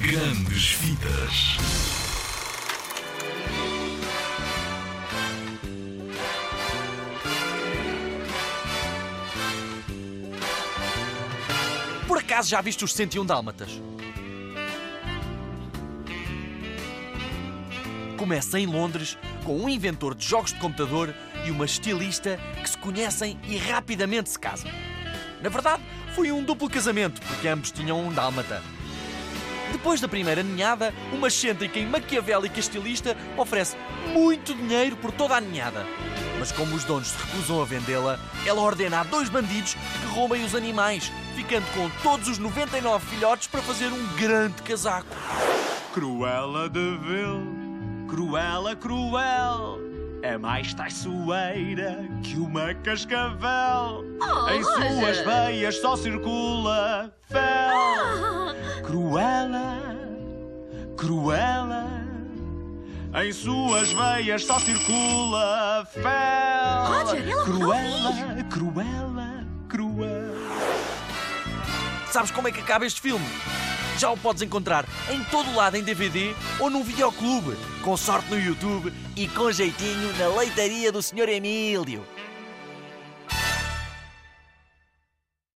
Grandes Vidas. Por acaso já viste os 101 Dálmatas? Começa em Londres com um inventor de jogos de computador e uma estilista que se conhecem e rapidamente se casam. Na verdade, foi um duplo casamento, porque ambos tinham um dálmata. Depois da primeira ninhada, uma excêntrica e maquiavélica estilista oferece muito dinheiro por toda a ninhada. Mas como os donos se recusam a vendê-la, ela ordena a dois bandidos que roubem os animais, ficando com todos os 99 filhotes para fazer um grande casaco. Cruela de Vil, cruela, cruel. É mais traiçoeira que uma cascavel. em suas veias só circula fel. Cruela. Em suas veias só circula fel. Roger, ele Cruela, cruela, cruel. Sabes como é que acaba este filme? Já o podes encontrar em todo lado em DVD ou num videoclube, com sorte no YouTube e com jeitinho na leitaria do Sr. Emílio.